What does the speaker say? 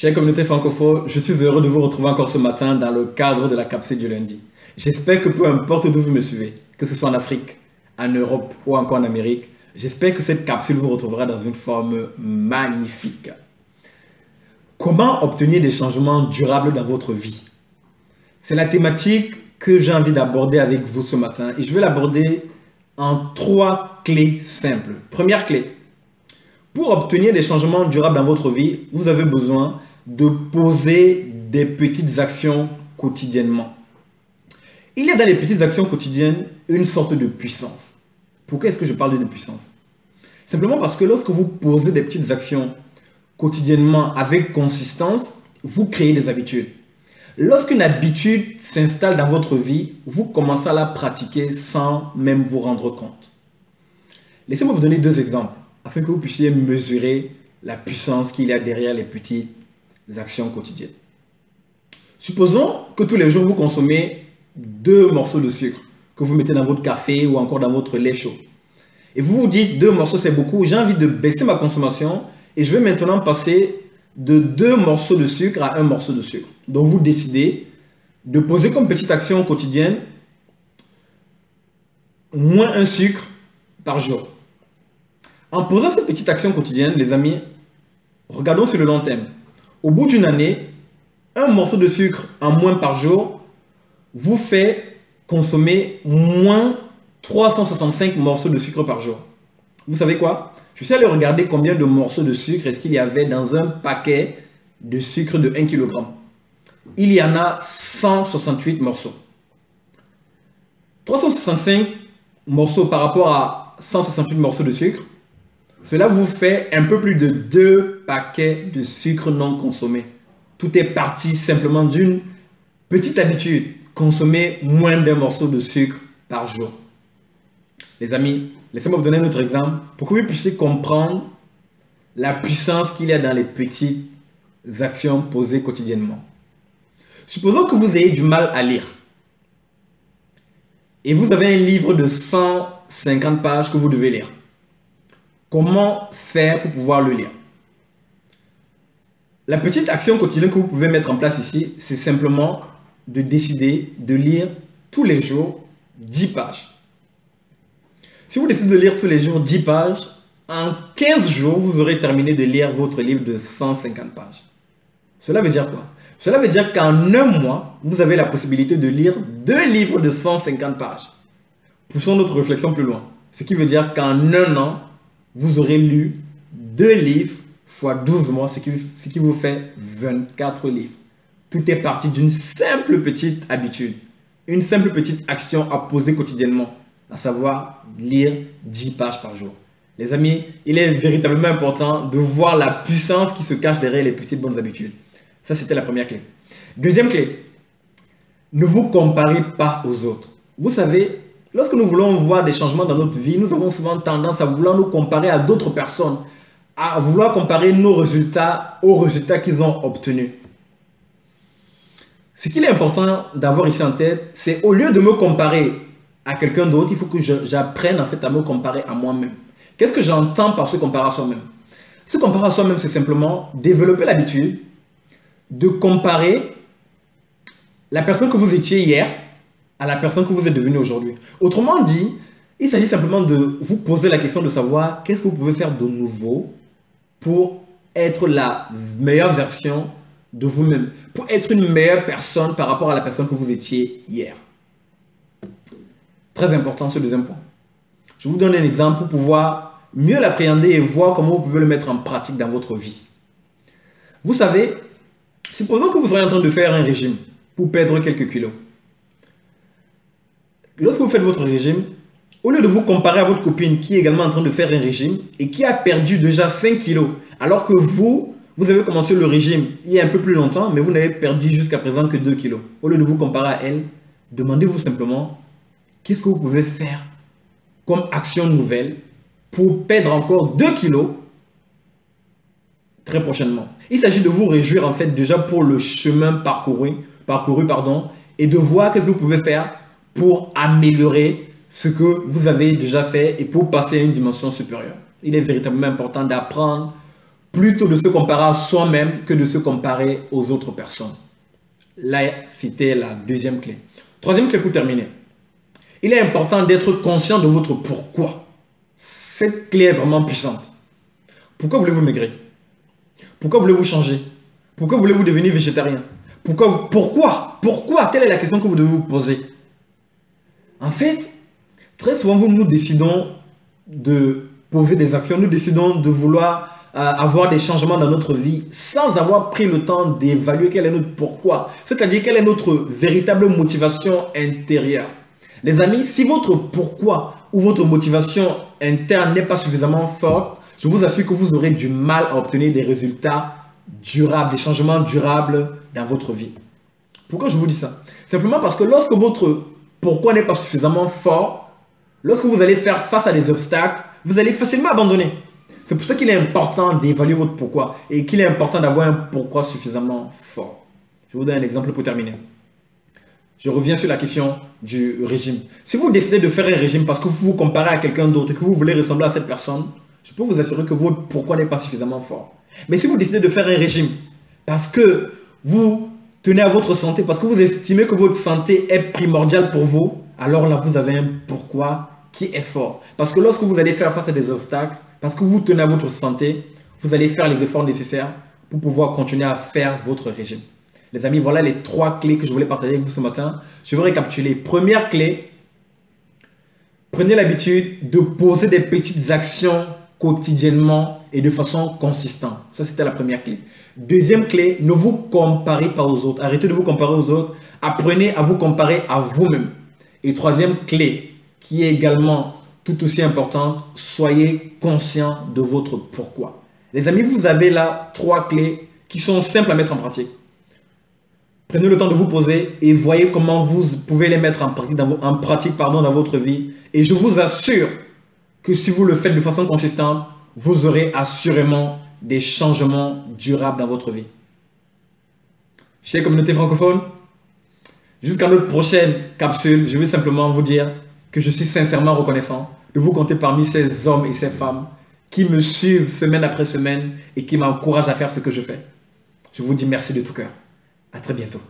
Chère communauté francophone, je suis heureux de vous retrouver encore ce matin dans le cadre de la capsule du lundi. J'espère que peu importe d'où vous me suivez, que ce soit en Afrique, en Europe ou encore en Amérique, j'espère que cette capsule vous retrouvera dans une forme magnifique. Comment obtenir des changements durables dans votre vie? C'est la thématique que j'ai envie d'aborder avec vous ce matin et je vais l'aborder en trois clés simples. Première clé, pour obtenir des changements durables dans votre vie, vous avez besoin de poser des petites actions quotidiennement. Il y a dans les petites actions quotidiennes une sorte de puissance. Pourquoi est-ce que je parle de puissance? Simplement parce que lorsque vous posez des petites actions quotidiennement avec consistance, vous créez des habitudes. Lorsqu'une habitude s'installe dans votre vie, vous commencez à la pratiquer sans même vous rendre compte. Laissez-moi vous donner deux exemples afin que vous puissiez mesurer la puissance qu'il y a derrière les petites actions quotidiennes. Supposons que tous les jours vous consommez deux morceaux de sucre que vous mettez dans votre café ou encore dans votre lait chaud. Et vous vous dites deux morceaux c'est beaucoup, j'ai envie de baisser ma consommation et je vais maintenant passer de deux morceaux de sucre à un morceau de sucre. Donc vous décidez de poser comme petite action quotidienne moins un sucre par jour. En posant cette petite action quotidienne, les amis, regardons sur le long terme. Au bout d'une année, un morceau de sucre en moins par jour vous fait consommer moins 365 morceaux de sucre par jour. Vous savez quoi? Je suis allé regarder combien de morceaux de sucre est-ce qu'il y avait dans un paquet de sucre de 1 kg. Il y en a 168 morceaux. 365 morceaux par rapport à 168 morceaux de sucre, cela vous fait un peu plus de deux paquets de sucre non consommé. Tout est parti simplement d'une petite habitude, consommer moins d'un morceau de sucre par jour. Les amis, laissez-moi vous donner un autre exemple pour que vous puissiez comprendre la puissance qu'il y a dans les petites actions posées quotidiennement. Supposons que vous ayez du mal à lire et vous avez un livre de 150 pages que vous devez lire. Comment faire pour pouvoir le lire? La petite action quotidienne que vous pouvez mettre en place ici, c'est simplement de décider de lire tous les jours 10 pages. Si vous décidez de lire tous les jours 10 pages, en 15 jours, vous aurez terminé de lire votre livre de 150 pages. Cela veut dire quoi? Cela veut dire qu'en un mois, vous avez la possibilité de lire deux livres de 150 pages. Poussons notre réflexion plus loin. Ce qui veut dire qu'en un an, vous aurez lu deux livres fois 12 mois, ce qui, ce qui vous fait 24 livres. Tout est parti d'une simple petite habitude, une simple petite action à poser quotidiennement, à savoir lire 10 pages par jour. Les amis, il est véritablement important de voir la puissance qui se cache derrière les petites bonnes habitudes. Ça, c'était la première clé. Deuxième clé, ne vous comparez pas aux autres. Vous savez, Lorsque nous voulons voir des changements dans notre vie, nous avons souvent tendance à vouloir nous comparer à d'autres personnes, à vouloir comparer nos résultats aux résultats qu'ils ont obtenus. Ce qu'il est important d'avoir ici en tête, c'est au lieu de me comparer à quelqu'un d'autre, il faut que j'apprenne en fait à me comparer à moi-même. Qu'est-ce que j'entends par se comparer à soi-même? Se comparer à soi-même, c'est simplement développer l'habitude de comparer la personne que vous étiez hier à la personne que vous êtes devenu aujourd'hui. Autrement dit, il s'agit simplement de vous poser la question de savoir qu'est-ce que vous pouvez faire de nouveau pour être la meilleure version de vous-même, pour être une meilleure personne par rapport à la personne que vous étiez hier. Très important ce deuxième point. Je vous donne un exemple pour pouvoir mieux l'appréhender et voir comment vous pouvez le mettre en pratique dans votre vie. Vous savez, supposons que vous soyez en train de faire un régime pour perdre quelques kilos lorsque vous faites votre régime, au lieu de vous comparer à votre copine qui est également en train de faire un régime et qui a perdu déjà 5 kilos, alors que vous, vous avez commencé le régime il y a un peu plus longtemps, mais vous n'avez perdu jusqu'à présent que 2 kilos. Au lieu de vous comparer à elle, demandez-vous simplement qu'est-ce que vous pouvez faire comme action nouvelle pour perdre encore 2 kilos très prochainement? Il s'agit de vous réjouir en fait déjà pour le chemin parcouru, parcouru pardon, et de voir qu'est-ce que vous pouvez faire pour améliorer ce que vous avez déjà fait et pour passer à une dimension supérieure. Il est véritablement important d'apprendre plutôt de se comparer à soi-même que de se comparer aux autres personnes. Là, c'était la deuxième clé. Troisième clé pour terminer. Il est important d'être conscient de votre pourquoi. Cette clé est vraiment puissante. Pourquoi voulez-vous maigrir? Pourquoi voulez-vous changer? Pourquoi voulez-vous devenir végétarien? Pourquoi Pourquoi? Pourquoi? Telle est la question que vous devez vous poser? En fait, très souvent, nous décidons de poser des actions, nous décidons de vouloir euh, avoir des changements dans notre vie sans avoir pris le temps d'évaluer quel est notre pourquoi, c'est-à-dire quelle est notre véritable motivation intérieure. Les amis, si votre pourquoi ou votre motivation interne n'est pas suffisamment forte, je vous assure que vous aurez du mal à obtenir des résultats durables, des changements durables dans votre vie. Pourquoi je vous dis ça? Simplement parce que lorsque votre pourquoi n'est pas suffisamment fort, lorsque vous allez faire face à des obstacles, vous allez facilement abandonner. C'est pour ça qu'il est important d'évaluer votre pourquoi et qu'il est important d'avoir un pourquoi suffisamment fort. Je vous donne un exemple pour terminer. Je reviens sur la question du régime. Si vous décidez de faire un régime parce que vous vous comparez à quelqu'un d'autre et que vous voulez ressembler à cette personne, je peux vous assurer que votre pourquoi n'est pas suffisamment fort. Mais si vous décidez de faire un régime parce que vous tenez à votre santé, parce que vous estimez que votre santé est primordiale pour vous, alors là, vous avez un pourquoi qui est fort. Parce que lorsque vous allez faire face à des obstacles, parce que vous tenez à votre santé, vous allez faire les efforts nécessaires pour pouvoir continuer à faire votre régime. Les amis, voilà les trois clés que je voulais partager avec vous ce matin. Je vais récapituler. Première clé, prenez l'habitude de poser des petites actions quotidiennement et de façon consistante. Ça, c'était la première clé. Deuxième clé, ne vous comparez pas aux autres. Arrêtez de vous comparer aux autres. Apprenez à vous comparer à vous-même. Et troisième clé, qui est également tout aussi importante, soyez conscient de votre pourquoi. Les amis, vous avez là trois clés qui sont simples à mettre en pratique. Prenez le temps de vous poser et voyez comment vous pouvez les mettre en pratique, dans, dans votre vie. Et je vous assure que si vous le faites de façon consistante, vous aurez assurément des changements durables dans votre vie. Chère communauté francophone, jusqu'à notre prochaine capsule, je veux simplement vous dire que je suis sincèrement reconnaissant de vous compter parmi ces hommes et ces femmes qui me suivent semaine après semaine et qui m'encouragent à faire ce que je fais. Je vous dis merci de tout cœur. À très bientôt.